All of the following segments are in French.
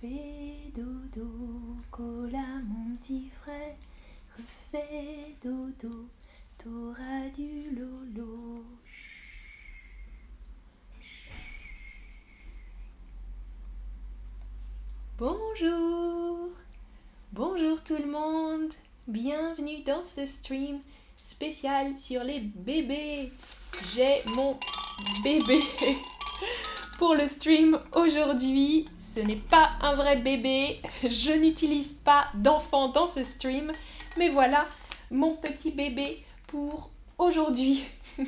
Refais dodo, cola mon petit frère. Refais dodo, t'auras du lolo. Bonjour Bonjour tout le monde Bienvenue dans ce stream spécial sur les bébés. J'ai mon bébé pour le stream aujourd'hui. Ce n'est pas un vrai bébé. Je n'utilise pas d'enfant dans ce stream. Mais voilà mon petit bébé pour aujourd'hui.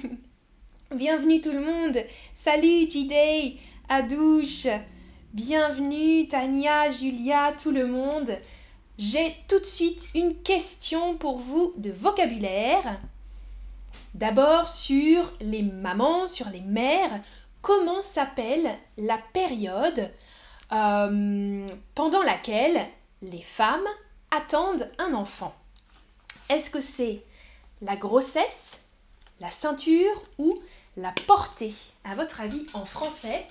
Bienvenue tout le monde. Salut J-Day, Adouche. Bienvenue Tania, Julia, tout le monde. J'ai tout de suite une question pour vous de vocabulaire. D'abord sur les mamans, sur les mères comment s'appelle la période euh, pendant laquelle les femmes attendent un enfant? Est-ce que c'est la grossesse, la ceinture ou la portée? À votre avis, en français,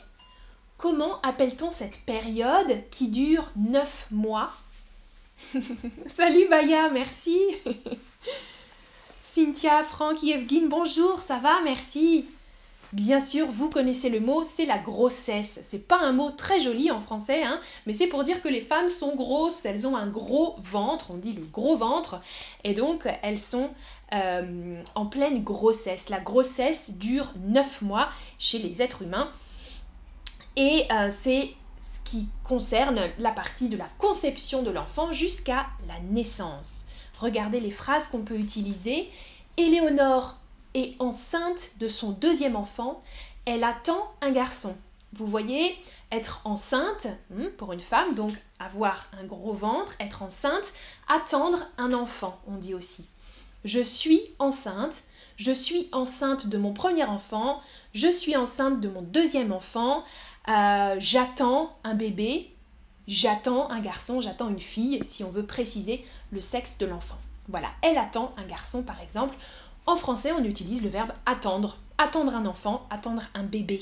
comment appelle-t-on cette période qui dure 9 mois? Salut Baya, merci. Cynthia, Franck, Yevgin, bonjour, ça va, merci Bien sûr, vous connaissez le mot, c'est la grossesse. C'est pas un mot très joli en français, hein, mais c'est pour dire que les femmes sont grosses, elles ont un gros ventre, on dit le gros ventre, et donc elles sont euh, en pleine grossesse. La grossesse dure 9 mois chez les êtres humains, et euh, c'est ce qui concerne la partie de la conception de l'enfant jusqu'à la naissance. Regardez les phrases qu'on peut utiliser. Éléonore est enceinte de son deuxième enfant, elle attend un garçon. Vous voyez, être enceinte hmm, pour une femme, donc avoir un gros ventre, être enceinte, attendre un enfant, on dit aussi. Je suis enceinte, je suis enceinte de mon premier enfant, je suis enceinte de mon deuxième enfant, euh, j'attends un bébé, j'attends un garçon, j'attends une fille, si on veut préciser le sexe de l'enfant. Voilà, elle attend un garçon par exemple. En français, on utilise le verbe attendre. Attendre un enfant, attendre un bébé.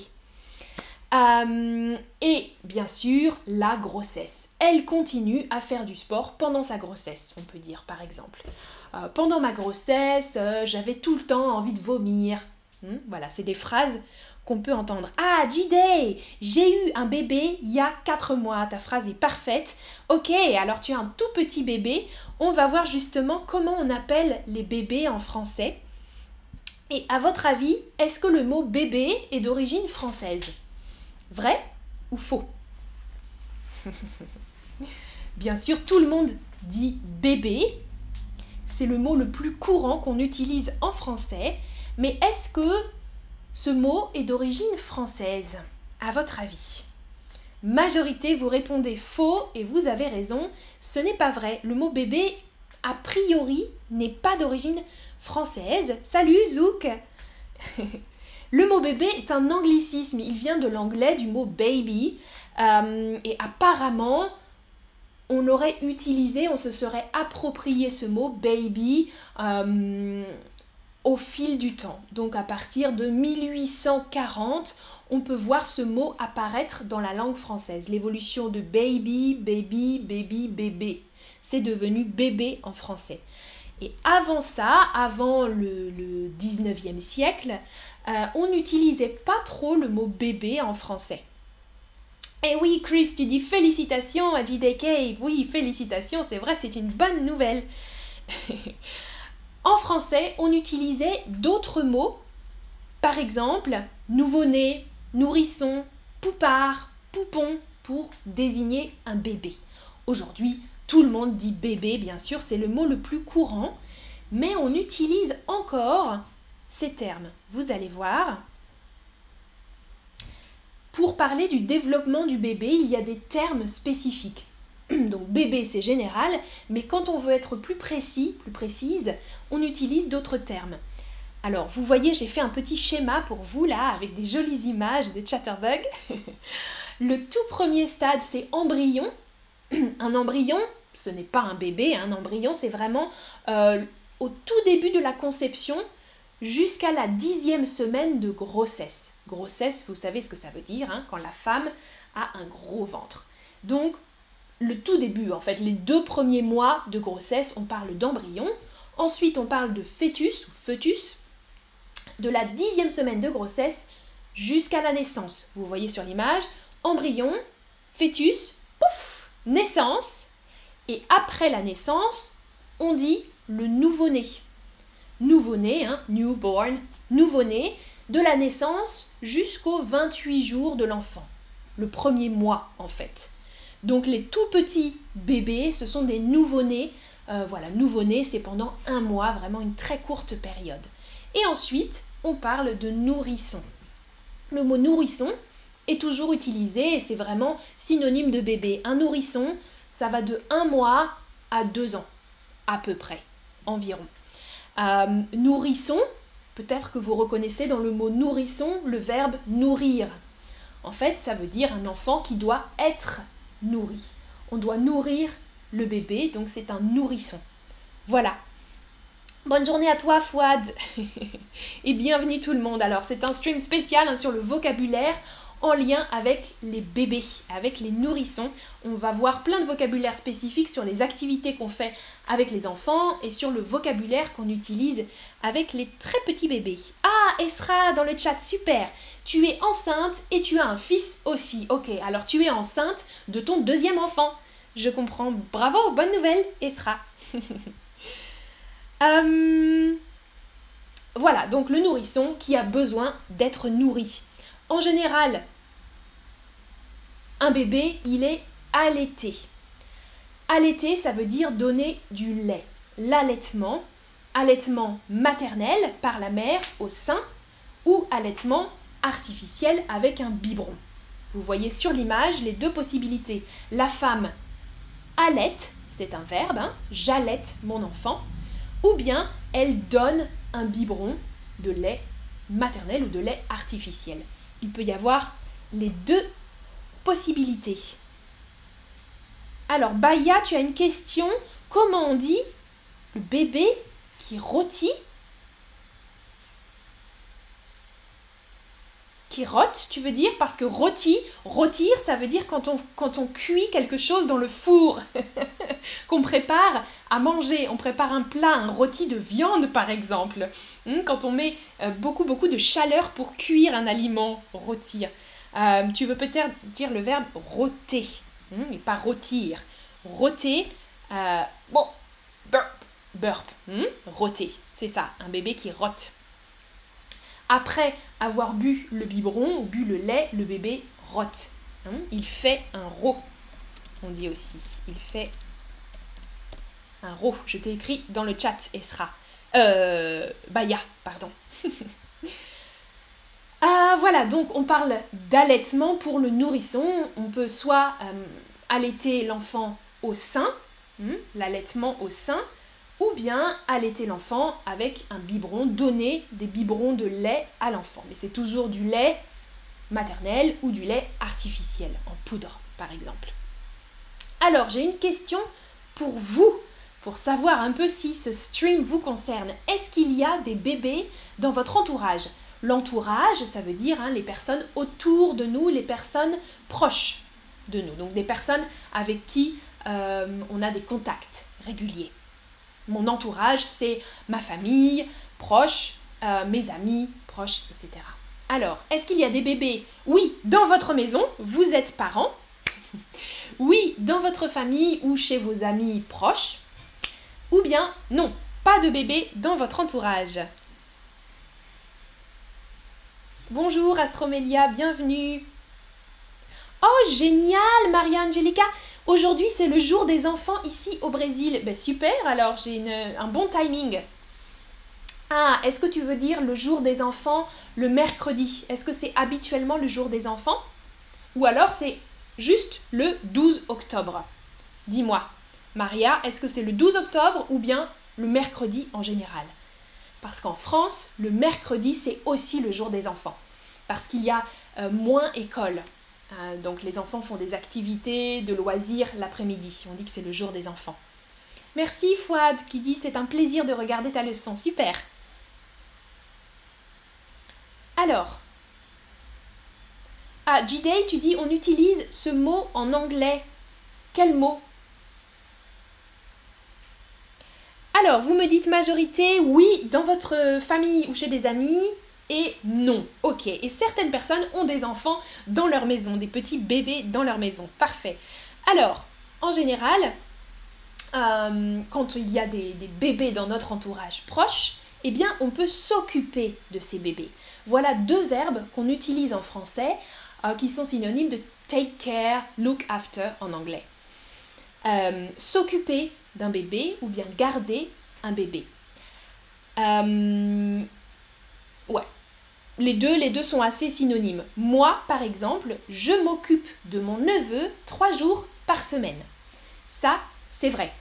Euh, et bien sûr, la grossesse. Elle continue à faire du sport pendant sa grossesse, on peut dire par exemple. Euh, pendant ma grossesse, euh, j'avais tout le temps envie de vomir. Hmm, voilà, c'est des phrases qu'on peut entendre. Ah, J-Day, j'ai eu un bébé il y a 4 mois. Ta phrase est parfaite. Ok, alors tu as un tout petit bébé. On va voir justement comment on appelle les bébés en français. Et à votre avis, est-ce que le mot bébé est d'origine française? Vrai ou faux? Bien sûr, tout le monde dit bébé. C'est le mot le plus courant qu'on utilise en français. Mais est-ce que ce mot est d'origine française? À votre avis? Majorité, vous répondez faux et vous avez raison. Ce n'est pas vrai. Le mot bébé, a priori, n'est pas d'origine française. Salut Zouk Le mot bébé est un anglicisme, il vient de l'anglais du mot baby. Euh, et apparemment, on aurait utilisé, on se serait approprié ce mot baby euh, au fil du temps. Donc à partir de 1840, on peut voir ce mot apparaître dans la langue française. L'évolution de baby, baby, baby, bébé. C'est devenu bébé en français. Et avant ça, avant le, 19e siècle, euh, on n'utilisait pas trop le mot bébé en français. Et oui, Chris, tu dis félicitations à JDK. Oui, félicitations, c'est vrai, c'est une bonne nouvelle. en français, on utilisait d'autres mots. Par exemple, nouveau-né, nourrisson, poupard, poupon pour désigner un bébé. Aujourd'hui, tout le monde dit bébé, bien sûr, c'est le mot le plus courant, mais on utilise encore ces termes. Vous allez voir. Pour parler du développement du bébé, il y a des termes spécifiques. Donc bébé c'est général, mais quand on veut être plus précis, plus précise, on utilise d'autres termes. Alors vous voyez, j'ai fait un petit schéma pour vous là avec des jolies images des chatterbugs. Le tout premier stade c'est embryon. Un embryon, ce n'est pas un bébé, un embryon, c'est vraiment euh, au tout début de la conception jusqu'à la dixième semaine de grossesse. Grossesse, vous savez ce que ça veut dire, hein, quand la femme a un gros ventre. Donc, le tout début, en fait, les deux premiers mois de grossesse, on parle d'embryon. Ensuite, on parle de fœtus ou fœtus. De la dixième semaine de grossesse jusqu'à la naissance. Vous voyez sur l'image, embryon, fœtus, pouf, naissance. Et après la naissance, on dit le nouveau-né. Nouveau-né, hein, newborn, nouveau-né, de la naissance jusqu'aux 28 jours de l'enfant. Le premier mois, en fait. Donc les tout petits bébés, ce sont des nouveau-nés. Euh, voilà, nouveau-né, c'est pendant un mois, vraiment une très courte période. Et ensuite, on parle de nourrisson. Le mot nourrisson est toujours utilisé et c'est vraiment synonyme de bébé. Un nourrisson, ça va de un mois à deux ans, à peu près, environ. Euh, nourrisson, peut-être que vous reconnaissez dans le mot nourrisson le verbe nourrir. En fait, ça veut dire un enfant qui doit être nourri. On doit nourrir le bébé, donc c'est un nourrisson. Voilà. Bonne journée à toi Fouad et bienvenue tout le monde. Alors c'est un stream spécial hein, sur le vocabulaire en lien avec les bébés, avec les nourrissons. On va voir plein de vocabulaire spécifiques sur les activités qu'on fait avec les enfants et sur le vocabulaire qu'on utilise avec les très petits bébés. Ah, Esra dans le chat, super Tu es enceinte et tu as un fils aussi. Ok, alors tu es enceinte de ton deuxième enfant. Je comprends. Bravo, bonne nouvelle, Esra. Euh, voilà, donc le nourrisson qui a besoin d'être nourri. En général, un bébé, il est allaité. Allaiter, ça veut dire donner du lait. L'allaitement, allaitement maternel par la mère au sein ou allaitement artificiel avec un biberon. Vous voyez sur l'image les deux possibilités. La femme allaite, c'est un verbe, hein, j'allaite mon enfant, ou bien elle donne un biberon de lait maternel ou de lait artificiel il peut y avoir les deux possibilités. Alors, Baya, tu as une question. Comment on dit le bébé qui rôtit Rote, tu veux dire Parce que rôti, rôtir, ça veut dire quand on, quand on cuit quelque chose dans le four, qu'on prépare à manger. On prépare un plat, un rôti de viande par exemple. Hmm, quand on met euh, beaucoup, beaucoup de chaleur pour cuire un aliment, rôtir. Euh, tu veux peut-être dire le verbe rôter, hmm, et pas rôtir. Rôter, euh, bon, burp, burp, hmm, rôter, c'est ça, un bébé qui rote. Après avoir bu le biberon ou bu le lait, le bébé rote. Hein. il fait un rot, on dit aussi. Il fait un rot. Je t'ai écrit dans le chat, Esra. Euh, Baya, pardon. ah, voilà, donc on parle d'allaitement pour le nourrisson. On peut soit euh, allaiter l'enfant au sein, hein, l'allaitement au sein, ou bien allaiter l'enfant avec un biberon, donner des biberons de lait à l'enfant. Mais c'est toujours du lait maternel ou du lait artificiel, en poudre par exemple. Alors j'ai une question pour vous, pour savoir un peu si ce stream vous concerne. Est-ce qu'il y a des bébés dans votre entourage? L'entourage, ça veut dire hein, les personnes autour de nous, les personnes proches de nous, donc des personnes avec qui euh, on a des contacts réguliers. Mon entourage, c'est ma famille proche, euh, mes amis proches, etc. Alors, est-ce qu'il y a des bébés? Oui, dans votre maison, vous êtes parents. oui, dans votre famille ou chez vos amis proches. Ou bien non, pas de bébé dans votre entourage. Bonjour Astromélia, bienvenue. Oh, génial, Maria Angelica. Aujourd'hui, c'est le jour des enfants ici au Brésil. Ben, super, alors j'ai un bon timing. Ah, est-ce que tu veux dire le jour des enfants le mercredi? Est-ce que c'est habituellement le jour des enfants? Ou alors c'est juste le 12 octobre? Dis-moi, Maria, est-ce que c'est le 12 octobre ou bien le mercredi en général? Parce qu'en France, le mercredi, c'est aussi le jour des enfants. Parce qu'il y a euh, moins école. Euh, donc les enfants font des activités, de loisirs l'après-midi. On dit que c'est le jour des enfants. Merci Fouad qui dit c'est un plaisir de regarder ta leçon. Super. Alors. Ah, J-Day, tu dis on utilise ce mot en anglais quel mot? Alors, vous me dites majorité, oui, dans votre famille ou chez des amis, et non. Ok. Et certaines personnes ont des enfants dans leur maison, des petits bébés dans leur maison. Parfait. Alors, en général, euh, quand il y a des, bébés dans notre entourage proche, eh bien, on peut s'occuper de ces bébés. Voilà deux verbes qu'on utilise en français euh, qui sont synonymes de take care, look after en anglais. Euh, s'occuper d'un bébé ou bien garder un bébé. ouais. Les deux, sont assez synonymes. Moi, par exemple, je m'occupe de mon neveu trois jours par semaine. Ça, c'est vrai.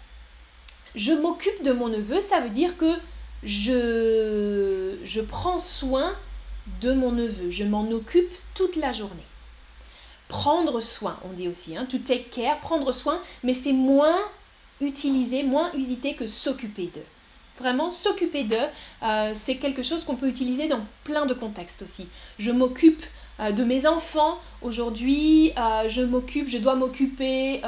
Je m'occupe de mon neveu, ça veut dire que je, je prends soin de mon neveu. Je m'en occupe toute la journée. Prendre soin, on dit aussi, hein, to take care, prendre soin, mais c'est moins utilisé, moins usité que s'occuper d'eux. Vraiment, s'occuper d'eux, euh, c'est quelque chose qu'on peut utiliser dans plein de contextes aussi. Je m'occupe euh, de mes enfants. Aujourd'hui, euh, je m'occupe, je dois m'occuper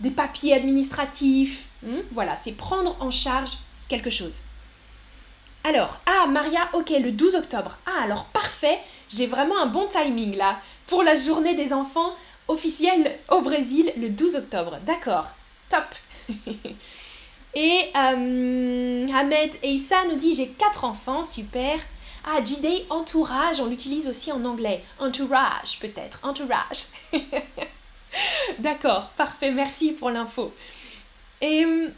des papiers administratifs. Hmm, voilà, c'est prendre en charge quelque chose. Alors, ah Maria, ok, le 12 octobre. Ah alors parfait, j'ai vraiment un bon timing là pour la journée des enfants officielle au Brésil le 12 octobre. D'accord, top. et Ahmed et Issa nous dit j'ai quatre enfants, super. Ah, J-Day, entourage, on l'utilise aussi en anglais. Entourage, peut-être. Entourage. D'accord, parfait, merci pour l'info. Et hum,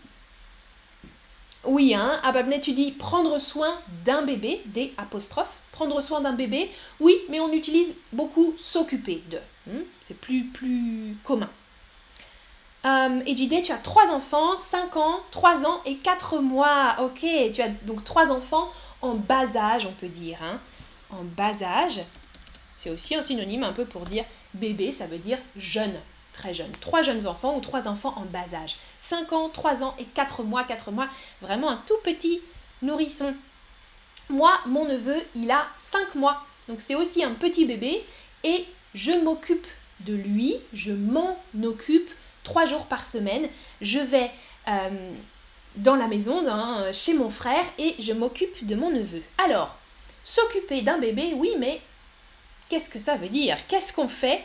oui, hein, Ababnet, tu dis prendre soin d'un bébé, des apostrophes. Prendre soin d'un bébé, oui, mais on utilise beaucoup s'occuper de. Hmm, c'est plus, plus commun. Et J-Day, tu as trois enfants, 5 ans, 3 ans et 4 mois. Ok, tu as donc trois enfants en bas âge, on peut dire. Hein. En bas âge, c'est aussi un synonyme un peu pour dire bébé, ça veut dire jeune, très jeune. Trois jeunes enfants ou trois enfants en bas âge. 5 ans, 3 ans et 4 mois, 4 mois, vraiment un tout petit nourrisson. Moi, mon neveu, il a 5 mois, donc c'est aussi un petit bébé et je m'occupe de lui, je m'en occupe 3 jours par semaine. Je vais euh, dans la maison, chez mon frère, et je m'occupe de mon neveu. Alors, s'occuper d'un bébé, oui, mais qu'est-ce que ça veut dire? Qu'est-ce qu'on fait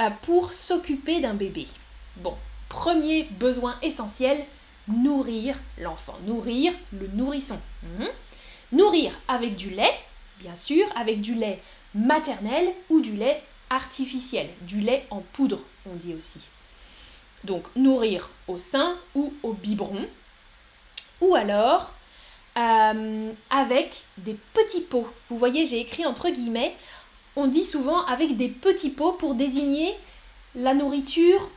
euh, pour s'occuper d'un bébé? Bon, premier besoin essentiel, nourrir l'enfant, nourrir le nourrisson. Mhm. Nourrir avec du lait, bien sûr, avec du lait maternel ou du lait artificiel, du lait en poudre, on dit aussi. Donc nourrir au sein ou au biberon, ou alors euh, avec des petits pots. Vous voyez, j'ai écrit entre guillemets, on dit souvent avec des petits pots pour désigner la nourriture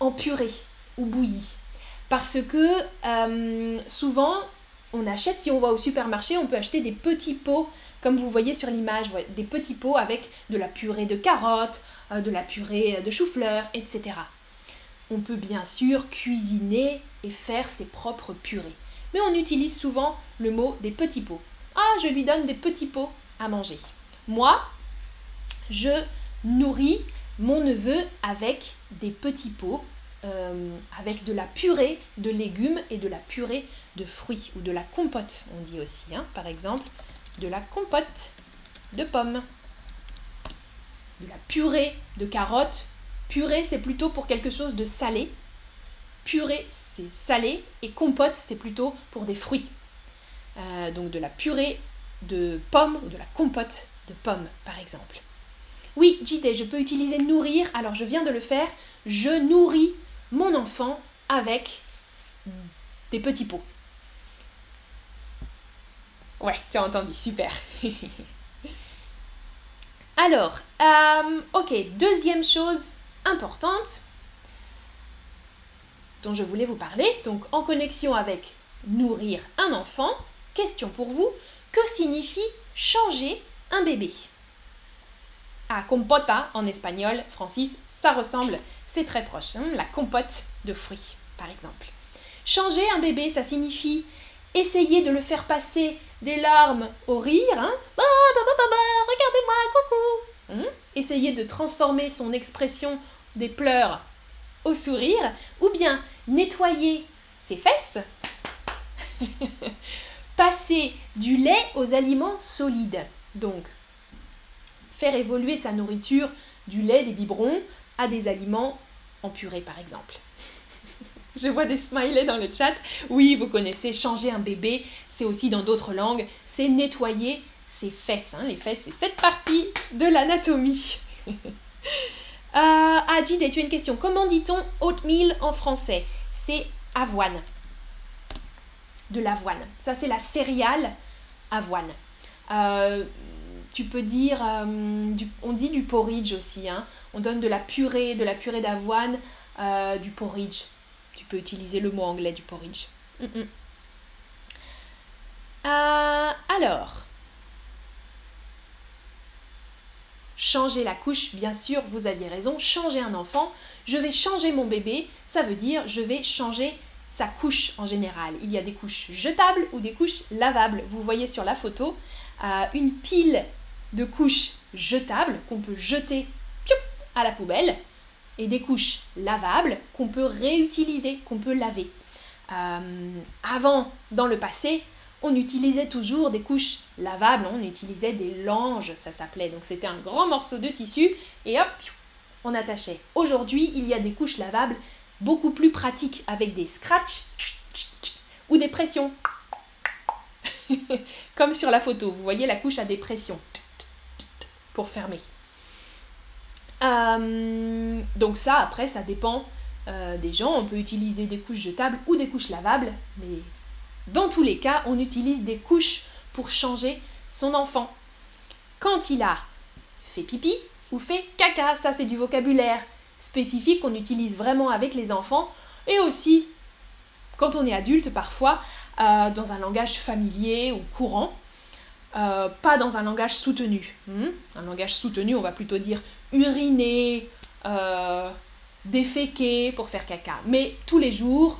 en purée ou bouillie. Parce que euh, souvent, on achète, si on va au supermarché, on peut acheter des petits pots, comme vous voyez sur l'image, des petits pots avec de la purée de carottes, euh, de la purée de chou-fleur, etc on peut bien sûr cuisiner et faire ses propres purées. Mais on utilise souvent le mot des petits pots. Ah, je lui donne des petits pots à manger. Moi, je nourris mon neveu avec des petits pots, euh, avec de la purée de légumes et de la purée de fruits, ou de la compote, on dit aussi, hein. par exemple, de la compote de pommes, de la purée de carottes Purée, c'est plutôt pour quelque chose de salé. Purée, c'est salé. Et compote, c'est plutôt pour des fruits. Euh, donc de la purée de pommes ou de la compote de pommes, par exemple. Oui, JT, je peux utiliser nourrir. Alors, je viens de le faire. Je nourris mon enfant avec des petits pots. Ouais, tu as entendu, super. Alors, euh, ok, deuxième chose importante dont je voulais vous parler, donc en connexion avec nourrir un enfant, question pour vous, que signifie changer un bébé? Ah, compota en espagnol, Francis, ça ressemble, c'est très proche, hein, la compote de fruits, par exemple. Changer un bébé, ça signifie essayer de le faire passer des larmes au rire, hein. regardez-moi, coucou, Hmm? Essayer de transformer son expression des pleurs au sourire, ou bien nettoyer ses fesses, passer du lait aux aliments solides. Donc, faire évoluer sa nourriture du lait, des biberons, à des aliments en purée par exemple. Je vois des smileys dans le chat. Oui, vous connaissez, changer un bébé, c'est aussi dans d'autres langues, c'est nettoyer ses fesses. Hein. Les fesses, c'est cette partie de l'anatomie. euh, ah, Jide, tu as une question. Comment dit-on oatmeal en français? C'est avoine. De l'avoine. Ça, c'est la céréale avoine. Euh, tu peux dire, euh, on dit du porridge aussi. Hein. On donne de la purée, de la purée d'avoine, euh, du porridge. Tu peux utiliser le mot anglais du porridge. Mm, mm. Euh, alors, changer la couche, bien sûr, vous aviez raison, changer un enfant. Je vais changer mon bébé, ça veut dire je vais changer sa couche en général. Il y a des couches jetables ou des couches lavables. Vous voyez sur la photo euh, une pile de couches jetables qu'on peut jeter à la poubelle et des couches lavables qu'on peut réutiliser, qu'on peut laver. Euh, avant, dans le passé, on utilisait toujours des couches lavables, on utilisait des langes, ça s'appelait. Donc c'était un grand morceau de tissu et hop, on attachait. Aujourd'hui, il y a des couches lavables beaucoup plus pratiques avec des scratchs ou des pressions. Comme sur la photo, vous voyez la couche a des pressions pour fermer. Euh, donc ça, après, ça dépend euh, des gens. On peut utiliser des couches jetables ou des couches lavables, mais dans tous les cas, on utilise des couches pour changer son enfant. Quand il a fait pipi ou fait caca, ça c'est du vocabulaire spécifique qu'on utilise vraiment avec les enfants, et aussi quand on est adulte parfois, euh, dans un langage familier ou courant. Euh, pas dans un langage soutenu. Hmm? un langage soutenu, on va plutôt dire uriner, euh, déféquer pour faire caca. Mais tous les jours,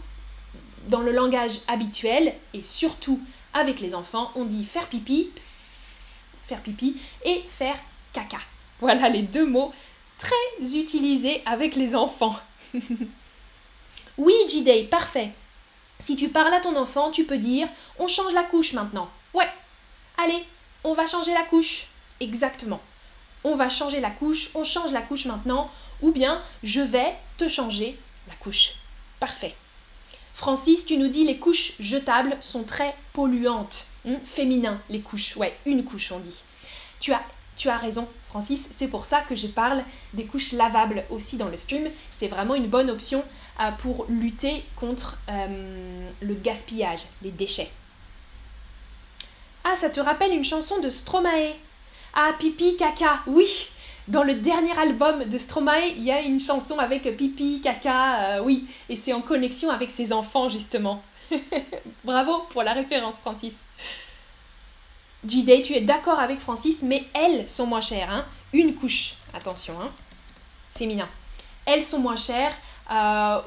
dans le langage habituel, et surtout avec les enfants, on dit faire pipi, faire pipi, et faire caca. Voilà les deux mots très utilisés avec les enfants. oui, J-Day, parfait. Si tu parles à ton enfant, tu peux dire on change la couche maintenant. Ouais, Allez, on va changer la couche. Exactement. On va changer la couche, on change la couche maintenant, ou bien je vais te changer la couche. Parfait. Francis, tu nous dis les couches jetables sont très polluantes. Hmm, féminin, les couches. Ouais, une couche, on dit. Tu as, tu as raison, Francis. C'est pour ça que je parle des couches lavables aussi dans le stream. C'est vraiment une bonne option euh, pour lutter contre euh, le gaspillage, les déchets. Ah, ça te rappelle une chanson de Stromae. Ah, Pipi Caca, oui. Dans le dernier album de Stromae, il y a une chanson avec Pipi Caca, euh, oui. Et c'est en connexion avec ses enfants, justement. Bravo pour la référence, Francis. G-Day, tu es d'accord avec Francis, mais elles sont moins chères. Hein. Une couche, attention, hein. féminin. Elles sont moins chères. Euh,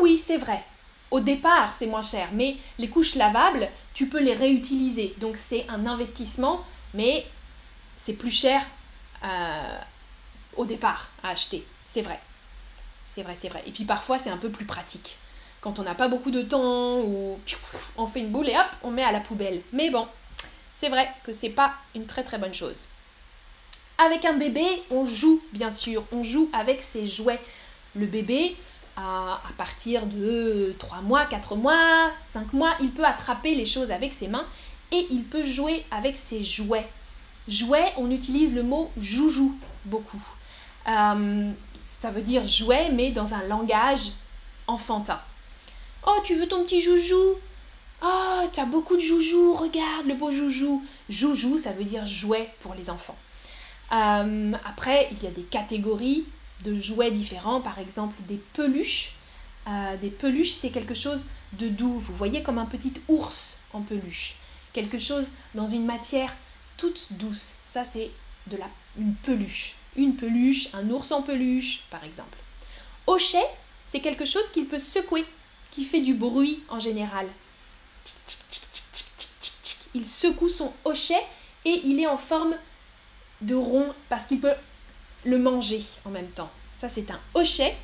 oui, c'est vrai. Au départ, c'est moins cher, mais les couches lavables, tu peux les réutiliser. Donc c'est un investissement, mais c'est plus cher euh, au départ à acheter. C'est vrai. C'est vrai, c'est vrai. Et puis parfois, c'est un peu plus pratique. Quand on n'a pas beaucoup de temps, ou on fait une boule et hop, on met à la poubelle. Mais bon, c'est vrai que c'est pas une très très bonne chose. Avec un bébé, on joue, bien sûr. On joue avec ses jouets. Le bébé, à, partir de 3 mois, 4 mois, 5 mois, il peut attraper les choses avec ses mains et il peut jouer avec ses jouets. Jouet, on utilise le mot joujou beaucoup. Euh, ça veut dire jouet, mais dans un langage enfantin. Oh, tu veux ton petit joujou? Oh, tu as beaucoup de joujou, regarde le beau joujou. Joujou, ça veut dire jouet pour les enfants. Euh, après, il y a des catégories de jouets différents, par exemple des peluches. Euh, des peluches, c'est quelque chose de doux. Vous voyez comme un petit ours en peluche. Quelque chose dans une matière toute douce. Ça, c'est de la une peluche. Une peluche, un ours en peluche, par exemple. Hochet, c'est quelque chose qu'il peut secouer, qui fait du bruit en général. Il secoue son hochet et il est en forme de rond parce qu'il peut le manger en même temps. Ça, c'est un hochet.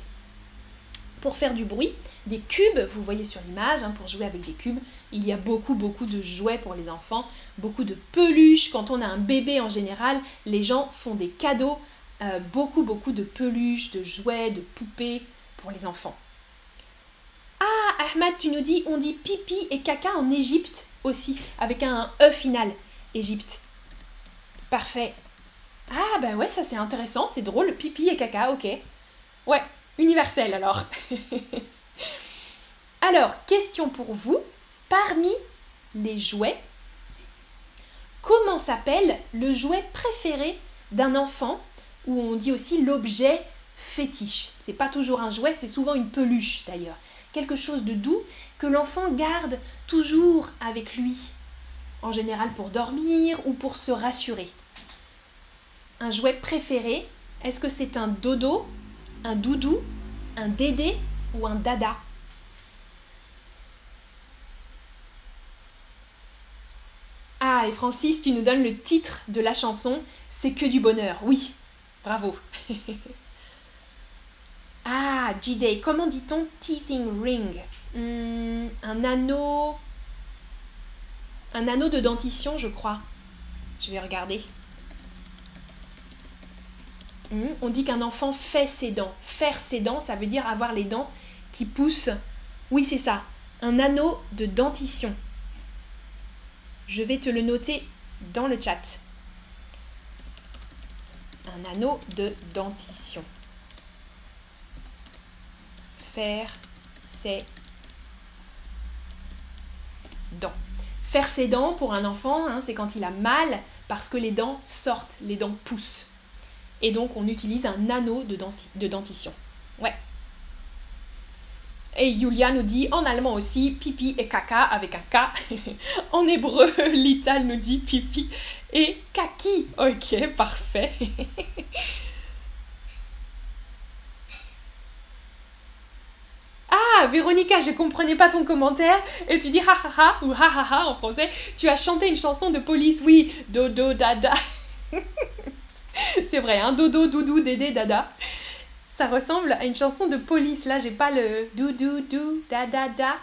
pour faire du bruit, des cubes, vous voyez sur l'image, hein, pour jouer avec des cubes. Il y a beaucoup, beaucoup de jouets pour les enfants, beaucoup de peluches. Quand on a un bébé en général, les gens font des cadeaux, euh, beaucoup, beaucoup de peluches, de jouets, de poupées pour les enfants. Ah, Ahmad, tu nous dis, on dit pipi et caca en Égypte aussi, avec un E final, Égypte. Parfait. Ah, bah ouais, ça c'est intéressant, c'est drôle, pipi et caca, ok. Ouais, universel alors. alors, question pour vous. Parmi les jouets, comment s'appelle le jouet préféré d'un enfant ou on dit aussi l'objet fétiche? C'est pas toujours un jouet, c'est souvent une peluche d'ailleurs. Quelque chose de doux que l'enfant garde toujours avec lui, en général pour dormir ou pour se rassurer. Un jouet préféré, est-ce que c'est un dodo, un doudou, un dédé ou un dada? Ah, et Francis, tu nous donnes le titre de la chanson, C'est que du bonheur. Oui, bravo. ah, G-Day, comment dit-on teething ring? Hmm, Un anneau. Un anneau de dentition, je crois. Je vais regarder. Hmm, on dit qu'un enfant fait ses dents. Faire ses dents, ça veut dire avoir les dents qui poussent. Oui, c'est ça. Un anneau de dentition. Je vais te le noter dans le chat. Un anneau de dentition. Faire ses dents. Faire ses dents pour un enfant, hein, c'est quand il a mal parce que les dents sortent, les dents poussent. Et donc on utilise un anneau de, de dentition. Ouais. Et Julia nous dit en allemand aussi pipi et caca avec un K. en hébreu, Lital nous dit pipi et kaki. Ok, parfait. ah, Véronica, je comprenais pas ton commentaire. Et tu dis ha ou ha en français. Tu as chanté une chanson de police, oui. Dodo dada. C'est vrai, hein, dodo, doudou, dédé, dada ça ressemble à une chanson de police. Là, j'ai pas le dou dou dou da.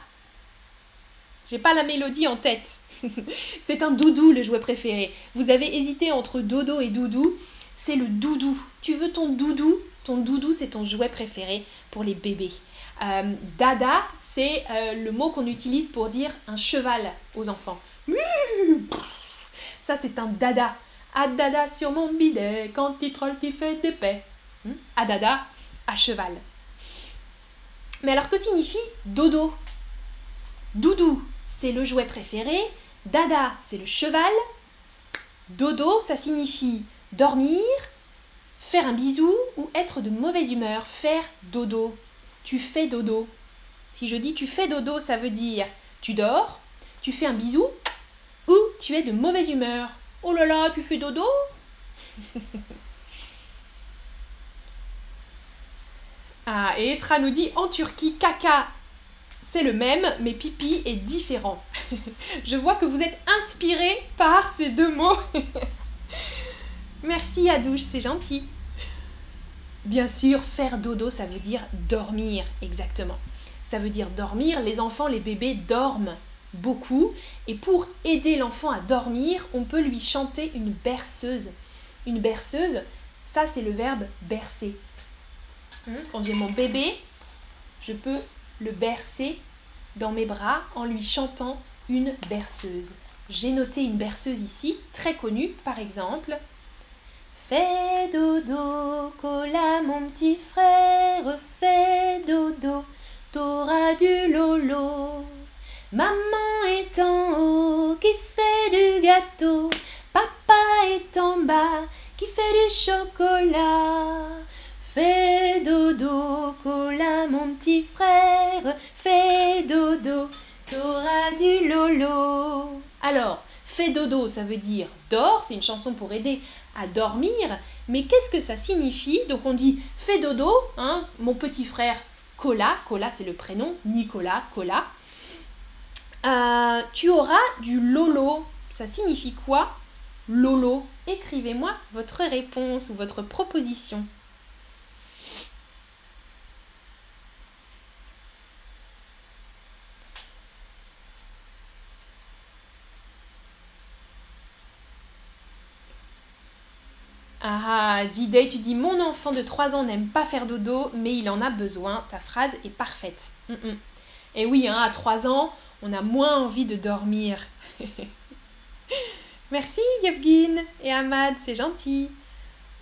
J'ai pas la mélodie en tête. c'est un doudou le jouet préféré. Vous avez hésité entre dodo et doudou. C'est le doudou. Tu veux ton doudou? Ton doudou, c'est ton jouet préféré pour les bébés. Euh, dada, c'est euh, le mot qu'on utilise pour dire un cheval aux enfants. Ça, c'est un dada. Ah dada sur mon bidet, quand il troll, il fait des paix. Hmm? Ah dada, à cheval. Mais alors que signifie dodo? Doudou, c'est le jouet préféré. Dada, c'est le cheval. Dodo, ça signifie dormir, faire un bisou ou être de mauvaise humeur. Faire dodo. Tu fais dodo. Si je dis tu fais dodo, ça veut dire tu dors, tu fais un bisou ou tu es de mauvaise humeur. Oh là là, tu fais dodo? Ah, et Esra nous dit en Turquie, caca, c'est le même, mais pipi est différent. Je vois que vous êtes inspiré par ces deux mots. Merci Adouche, c'est gentil. Bien sûr, faire dodo, ça veut dire dormir, exactement. Ça veut dire dormir. Les enfants, les bébés dorment beaucoup. Et pour aider l'enfant à dormir, on peut lui chanter une berceuse. Une berceuse, ça c'est le verbe bercer. Hmm? Quand j'ai mon bébé, je peux le bercer dans mes bras en lui chantant une berceuse. J'ai noté une berceuse ici, très connue, par exemple. Fais dodo, cola mon petit frère, fais dodo, t'auras du lolo. Maman est en haut, qui fait du gâteau, papa est en bas, qui fait du chocolat. Fais dodo, cola mon petit frère, fais dodo, t'auras du lolo. Alors, fais dodo, ça veut dire dors, c'est une chanson pour aider à dormir, mais qu'est-ce que ça signifie? Donc on dit fais dodo, hein, mon petit frère Cola, Cola c'est le prénom, Nicolas, Cola. Euh, tu auras du lolo. Ça signifie quoi? Lolo. Écrivez-moi votre réponse ou votre proposition. Ah, J-Day, tu dis Mon enfant de 3 ans n'aime pas faire dodo, mais il en a besoin. Ta phrase est parfaite. Mm, mm. Et oui, hein, à 3 ans, on a moins envie de dormir. Merci Yevgin et Ahmad, c'est gentil.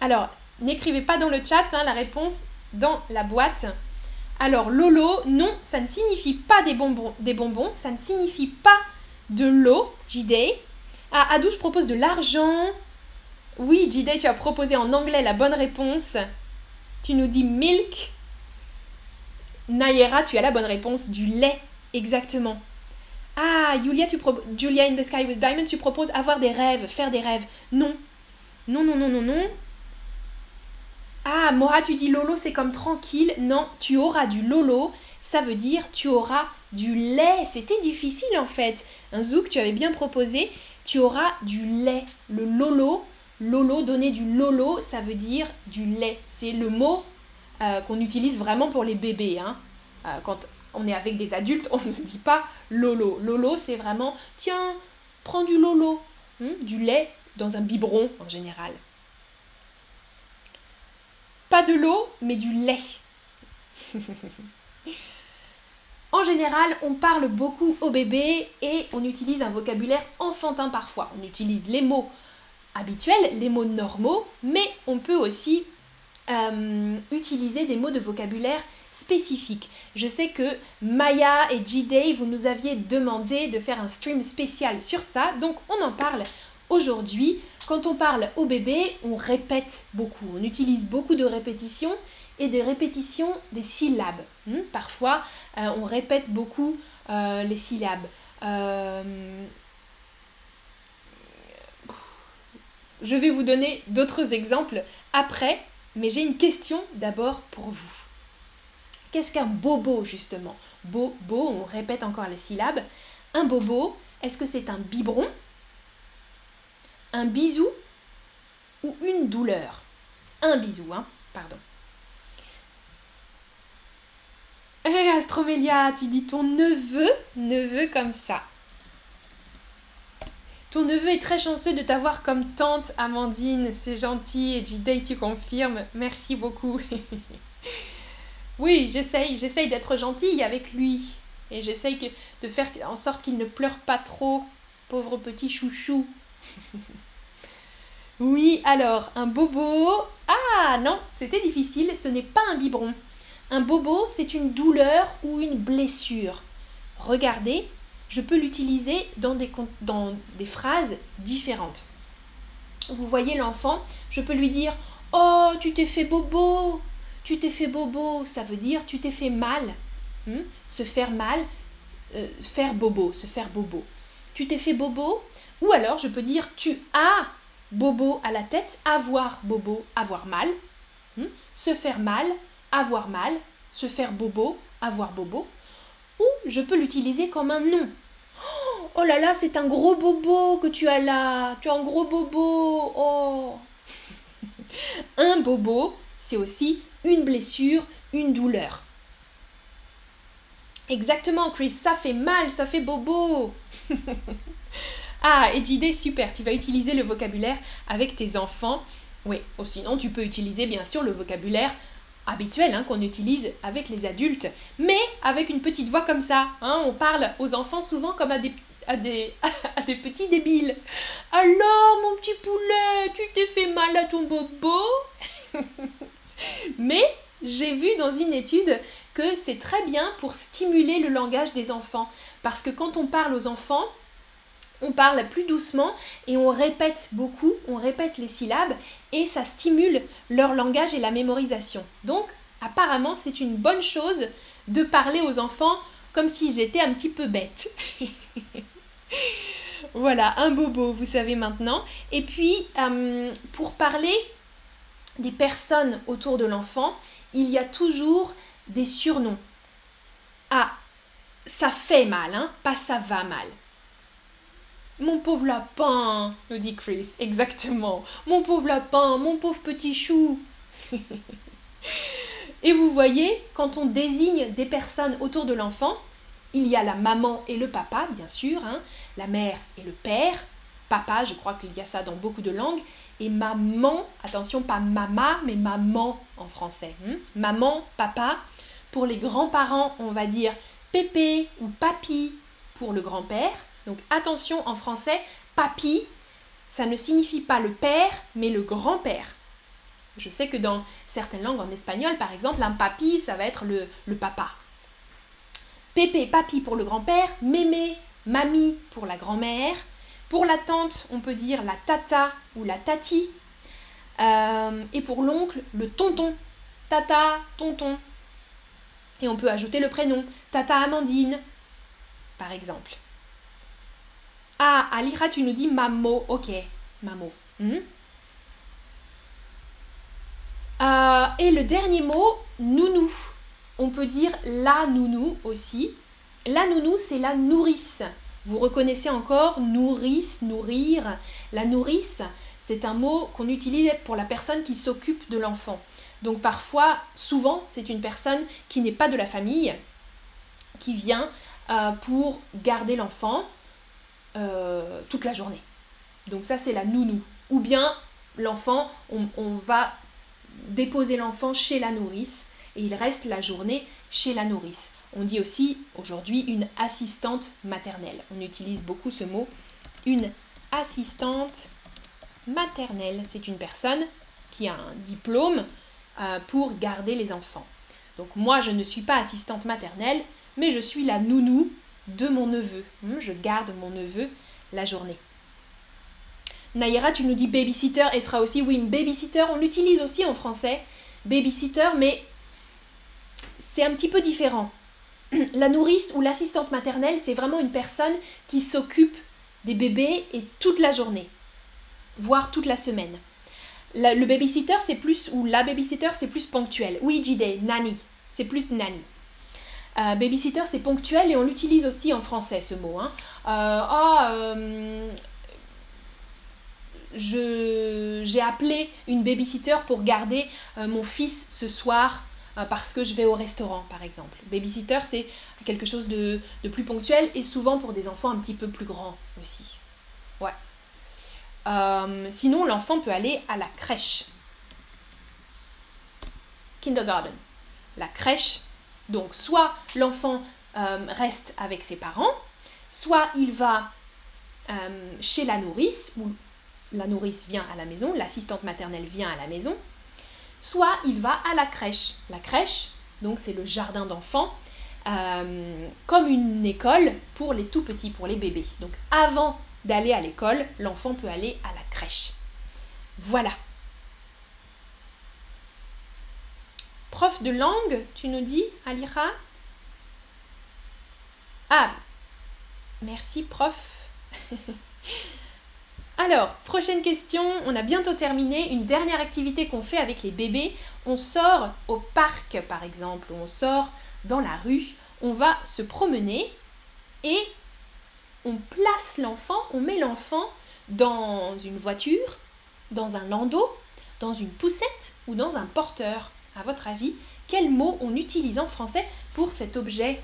Alors, n'écrivez pas dans le chat hein, la réponse dans la boîte. Alors, Lolo, non, ça ne signifie pas des bonbons, des bonbons ça ne signifie pas de l'eau, J-Day. Ah, Adou, je propose de l'argent. Oui, J-Day, tu as proposé en anglais la bonne réponse. Tu nous dis milk. Nayera, tu as la bonne réponse, du lait, exactement. Ah, Julia, tu Julia in the Sky with Diamond, tu proposes avoir des rêves, faire des rêves. Non. Non, non, non, non, non. Ah, Mora, tu dis Lolo, c'est comme tranquille. Non, tu auras du Lolo, ça veut dire tu auras du lait. C'était difficile en fait. Un zouk, tu avais bien proposé. Tu auras du lait. Le Lolo, Lolo, donner du Lolo, ça veut dire du lait. C'est le mot euh, qu'on utilise vraiment pour les bébés. Hein. Euh, quand on est avec des adultes, on ne dit pas Lolo. Lolo, c'est vraiment tiens, prends du Lolo. Hmm, du lait dans un biberon en général. Pas de l'eau, mais du lait. en général, on parle beaucoup au bébé et on utilise un vocabulaire enfantin parfois. On utilise les mots habituels, les mots normaux, mais on peut aussi euh, utiliser des mots de vocabulaire spécifiques. Je sais que Maya et G-Day, vous nous aviez demandé de faire un stream spécial sur ça, donc on en parle aujourd'hui. Quand on parle au bébé, on répète beaucoup, on utilise beaucoup de répétitions et des répétitions des syllabes. Hmm? Parfois, euh, on répète beaucoup euh, les syllabes. Je vais vous donner d'autres exemples après, mais j'ai une question d'abord pour vous. Qu'est-ce qu'un bobo justement? Bobo, on répète encore les syllabes. Un bobo, est-ce que c'est un biberon? Un bisou ou une douleur? Un bisou, hein, pardon. Hé eh, Astromélia, tu dis ton neveu, neveu comme ça. Ton neveu est très chanceux de t'avoir comme tante, Amandine. C'est gentil. Et tu confirmes. Merci beaucoup. oui, j'essaye, j'essaye d'être gentille avec lui. Et j'essaye de faire en sorte qu'il ne pleure pas trop. Pauvre petit chouchou. Oui, alors, un bobo. Ah non, c'était difficile, ce n'est pas un biberon. Un bobo, c'est une douleur ou une blessure. Regardez, je peux l'utiliser dans des, phrases différentes. Vous voyez l'enfant, je peux lui dire Oh, tu t'es fait bobo Tu t'es fait bobo, ça veut dire tu t'es fait mal. Hmm? Se faire mal, euh, faire bobo, se faire bobo. Tu t'es fait bobo? Ou alors je peux dire tu as bobo à la tête, avoir bobo, avoir mal, hmm? se faire mal, avoir mal, se faire bobo, avoir bobo, ou je peux l'utiliser comme un nom. Oh là là, c'est un gros bobo que tu as là, tu as un gros bobo, oh. un bobo, c'est aussi une blessure, une douleur. Exactement, Chris, ça fait mal, ça fait bobo. Ah, et super, tu vas utiliser le vocabulaire avec tes enfants. Oui, ou sinon tu peux utiliser bien sûr le vocabulaire habituel hein, qu'on utilise avec les adultes, mais avec une petite voix comme ça. Hein, on parle aux enfants souvent comme à des, à des, à des petits débiles. Alors, mon petit poulet, tu t'es fait mal à ton bobo Mais j'ai vu dans une étude que c'est très bien pour stimuler le langage des enfants. Parce que quand on parle aux enfants, on parle plus doucement et on répète beaucoup, on répète les syllabes et ça stimule leur langage et la mémorisation. Donc, apparemment, c'est une bonne chose de parler aux enfants comme s'ils étaient un petit peu bêtes. voilà, un bobo, vous savez maintenant. Et puis, euh, pour parler des personnes autour de l'enfant, il y a toujours des surnoms. Ah, ça fait mal, hein, pas ça va mal. Mon pauvre lapin, nous dit Chris. Exactement. Mon pauvre lapin, mon pauvre petit chou. et vous voyez, quand on désigne des personnes autour de l'enfant, il y a la maman et le papa, bien sûr, hein, la mère et le père, papa, je crois qu'il y a ça dans beaucoup de langues, Et maman, attention, pas mama, mais maman en français. Hmm? maman, papa. Pour les grands-parents, on va dire pépé ou papi pour le grand-père. Donc attention, en français, papi, ça ne signifie pas le père, mais le grand-père. Je sais que dans certaines langues, en espagnol par exemple, un papi, ça va être le, papa. Pépé, papi pour le grand-père, mémé, mamie pour la grand-mère. Pour la tante, on peut dire la tata ou la tati. Euh, et pour l'oncle, le tonton. Tata, tonton. Et on peut ajouter le prénom. Tata Amandine, par exemple. Ah, Alira, tu nous dis mamo. Ok, mamo. Hmm? Euh, et le dernier mot, nounou. On peut dire la nounou aussi. La nounou, c'est la nourrice. Vous reconnaissez encore nourrice, nourrir. La nourrice, c'est un mot qu'on utilise pour la personne qui s'occupe de l'enfant. Donc parfois, souvent, c'est une personne qui n'est pas de la famille, qui vient euh, pour garder l'enfant euh, toute la journée. Donc ça, c'est la nounou. Ou bien l'enfant, on va déposer l'enfant chez la nourrice et il reste la journée chez la nourrice. On dit aussi aujourd'hui une assistante maternelle. On utilise beaucoup ce mot. Une assistante maternelle, c'est une personne qui a un diplôme euh, pour garder les enfants. Donc moi, je ne suis pas assistante maternelle, mais je suis la nounou de mon neveu. Hmm, je garde mon neveu la journée. Naïra, tu nous dis babysitter et sera aussi, oui, une babysitter, on l'utilise aussi en français, babysitter, mais c'est un petit peu différent. La nourrice ou l'assistante maternelle, c'est vraiment une personne qui s'occupe des bébés et toute la journée, voire toute la semaine. le babysitter, c'est plus, ou la babysitter, c'est plus ponctuel. Oui, nanny, c'est plus nanny. Euh, babysitter, c'est ponctuel et on l'utilise aussi en français, ce mot. Hein. Euh, oh, j'ai appelé une babysitter pour garder mon fils ce soir euh, parce que je vais au restaurant, par exemple. Babysitter, c'est quelque chose de, plus ponctuel et souvent pour des enfants un petit peu plus grands aussi. Ouais. Euh, sinon, l'enfant peut aller à la crèche. Kindergarten. La crèche. Donc, soit l'enfant euh, reste avec ses parents, soit il va chez la nourrice, ou la nourrice vient à la maison, l'assistante maternelle vient à la maison, soit il va à la crèche. La crèche, donc c'est le jardin d'enfants, euh, comme une école pour les tout petits, pour les bébés. Donc avant d'aller à l'école, l'enfant peut aller à la crèche. Voilà. Prof de langue, tu nous dis, Alira Ah, merci prof. Alors, prochaine question, on a bientôt terminé. Une dernière activité qu'on fait avec les bébés, on sort au parc par exemple, on sort dans la rue, on va se promener et on place l'enfant, on met l'enfant dans une voiture, dans un landau, dans une poussette ou dans un porteur. À votre avis, quel mot on utilise en français pour cet objet?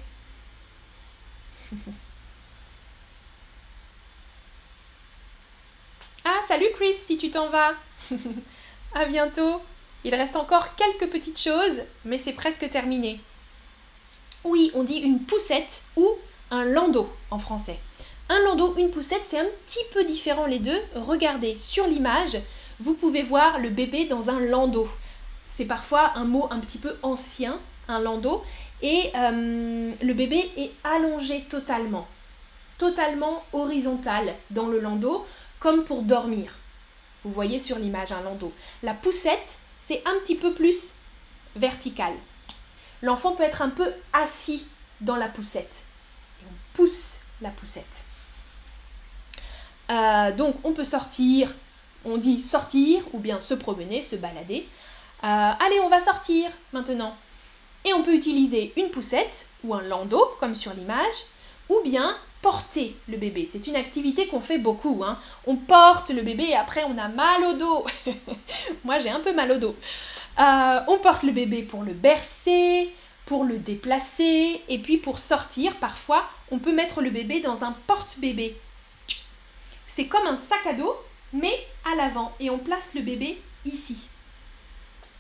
Ah, salut Chris, si tu t'en vas. à bientôt. Il reste encore quelques petites choses, mais c'est presque terminé. Oui, on dit une poussette ou un landau en français. Un landau, une poussette, c'est un petit peu différent les deux. Regardez, sur l'image, vous pouvez voir le bébé dans un landau. C'est parfois un mot un petit peu ancien, un landau, et euh, le bébé est allongé totalement, totalement horizontal dans le landau comme pour dormir. Vous voyez sur l'image un landau. La poussette, c'est un petit peu plus vertical. L'enfant peut être un peu assis dans la poussette. Et on pousse la poussette. Euh, donc on peut sortir, on dit sortir ou bien se promener, se balader. Euh, allez, on va sortir maintenant. Et on peut utiliser une poussette ou un landau, comme sur l'image, ou bien porter le bébé. C'est une activité qu'on fait beaucoup. Hein. On porte le bébé et après on a mal au dos. Moi j'ai un peu mal au dos. Euh, on porte le bébé pour le bercer, pour le déplacer et puis pour sortir. Parfois on peut mettre le bébé dans un porte-bébé. C'est comme un sac à dos mais à l'avant. Et on place le bébé ici.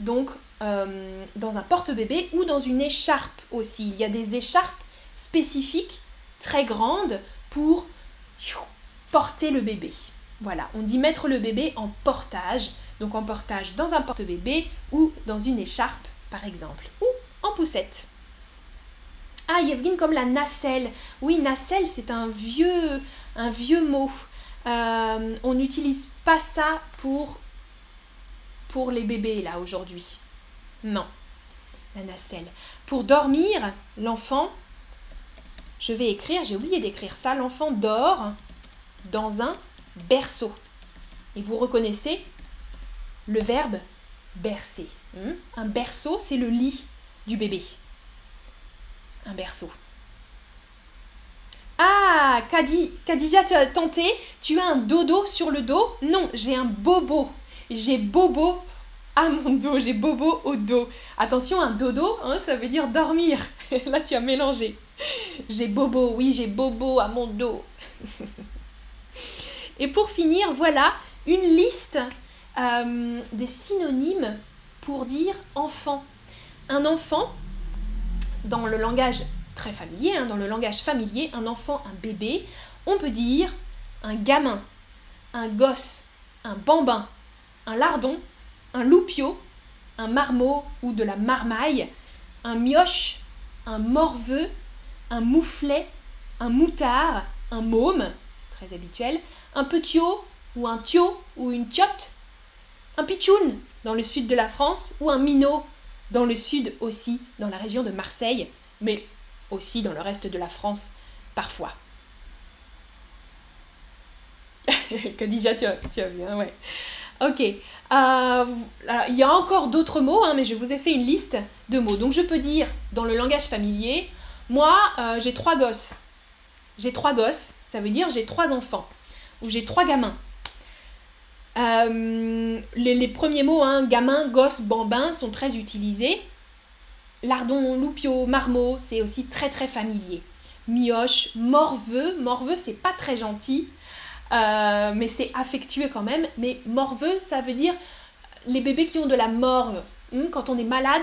Donc, euh, dans un porte-bébé ou dans une écharpe aussi. Il y a des écharpes spécifiques, très grandes, pour porter le bébé. Voilà, on dit mettre le bébé en portage. Donc en portage dans un porte-bébé ou dans une écharpe, par exemple. Ou en poussette. Ah, Yevgin comme la nacelle. Oui, nacelle, c'est un vieux, mot. Euh, on n'utilise pas ça pour, pour les bébés, là, aujourd'hui. Non, la nacelle. Pour dormir, l'enfant, je vais écrire, j'ai oublié d'écrire ça, l'enfant dort dans un berceau. Et vous reconnaissez le verbe bercer. Hmm? Un berceau, c'est le lit du bébé un berceau. Ah, Khadija, tenté, tu as un dodo sur le dos? Non, j'ai un bobo. J'ai bobo à mon dos, j'ai bobo au dos. Attention, un dodo, hein, ça veut dire dormir. Là, tu as mélangé. J'ai bobo, oui, j'ai bobo à mon dos. Et pour finir, voilà une liste euh, des synonymes pour dire enfant. Un enfant, dans le langage très familier, hein, dans le langage familier, un enfant, un bébé, on peut dire un gamin, un gosse, un bambin, un lardon, un loupio, un marmot ou de la marmaille, un mioche, un morveux, un mouflet, un moutard, un môme, très habituel, un petiot ou un tio ou une tiotte, un pitchoun dans le sud de la France ou un minot dans le sud aussi, dans la région de Marseille, mais aussi dans le reste de la France parfois. Khadija, tu as, tu as bien, ouais. Ok. Euh, il y a encore d'autres mots, hein, mais je vous ai fait une liste de mots. Donc je peux dire, dans le langage familier, moi, euh, j'ai trois gosses. J'ai trois gosses, ça veut dire j'ai trois enfants. Ou j'ai trois gamins. Euh, les, premiers mots, hein, gamin, gosse, bambin, sont très utilisés. Lardon, loupio, marmot, c'est aussi très très familier. Mioche, morveux, morveux, c'est pas très gentil, euh, mais c'est affectueux quand même. Mais morveux, ça veut dire les bébés qui ont de la morve. Hmm, quand on est malade,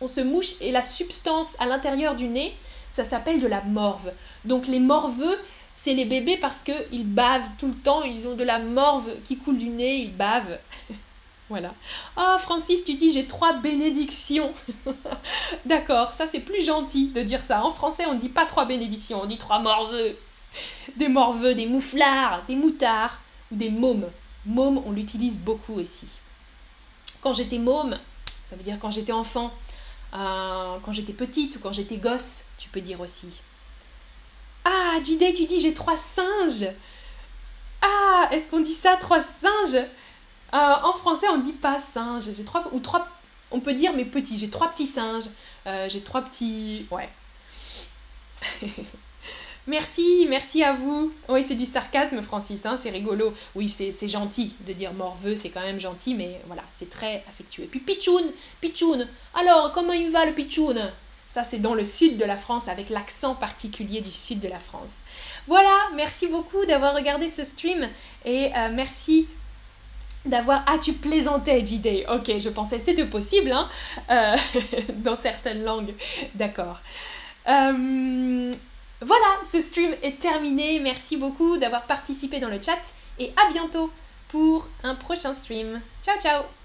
on se mouche et la substance à l'intérieur du nez, ça s'appelle de la morve. Donc les morveux, c'est les bébés parce qu'ils bavent tout le temps, ils ont de la morve qui coule du nez, ils bavent. voilà. Ah, Francis, tu dis j'ai trois bénédictions. D'accord, ça c'est plus gentil de dire ça. En français, on ne dit pas trois bénédictions, on dit trois morveux. Des morveux, des mouflards, des moutards ou des mômes. Môme, on l'utilise beaucoup aussi. Quand j'étais môme, ça veut dire quand j'étais enfant, euh, quand j'étais petite ou quand j'étais gosse, tu peux dire aussi. Ah, Jide, tu dis j'ai trois singes. Ah, est-ce qu'on dit ça, trois singes? Euh, En français, on dit pas singe. J'ai trois. On peut dire mes petits. J'ai trois petits singes. Euh, j'ai trois petits. Ouais. merci, merci à vous. Oui, c'est du sarcasme, Francis. Hein, c'est rigolo. Oui, c'est gentil de dire morveux. C'est quand même gentil, mais voilà, c'est très affectueux. Puis Pichoun, Pichoun. Alors, comment il va le Pichoun? Ça, c'est dans le sud de la France, avec l'accent particulier du sud de la France. Voilà, merci beaucoup d'avoir regardé ce stream et euh, merci d'avoir... Ah, tu plaisantais, JD. Ok, je pensais c'était possible, hein, euh, dans certaines langues. D'accord. Euh, voilà, ce stream est terminé. Merci beaucoup d'avoir participé dans le chat et à bientôt pour un prochain stream. Ciao, ciao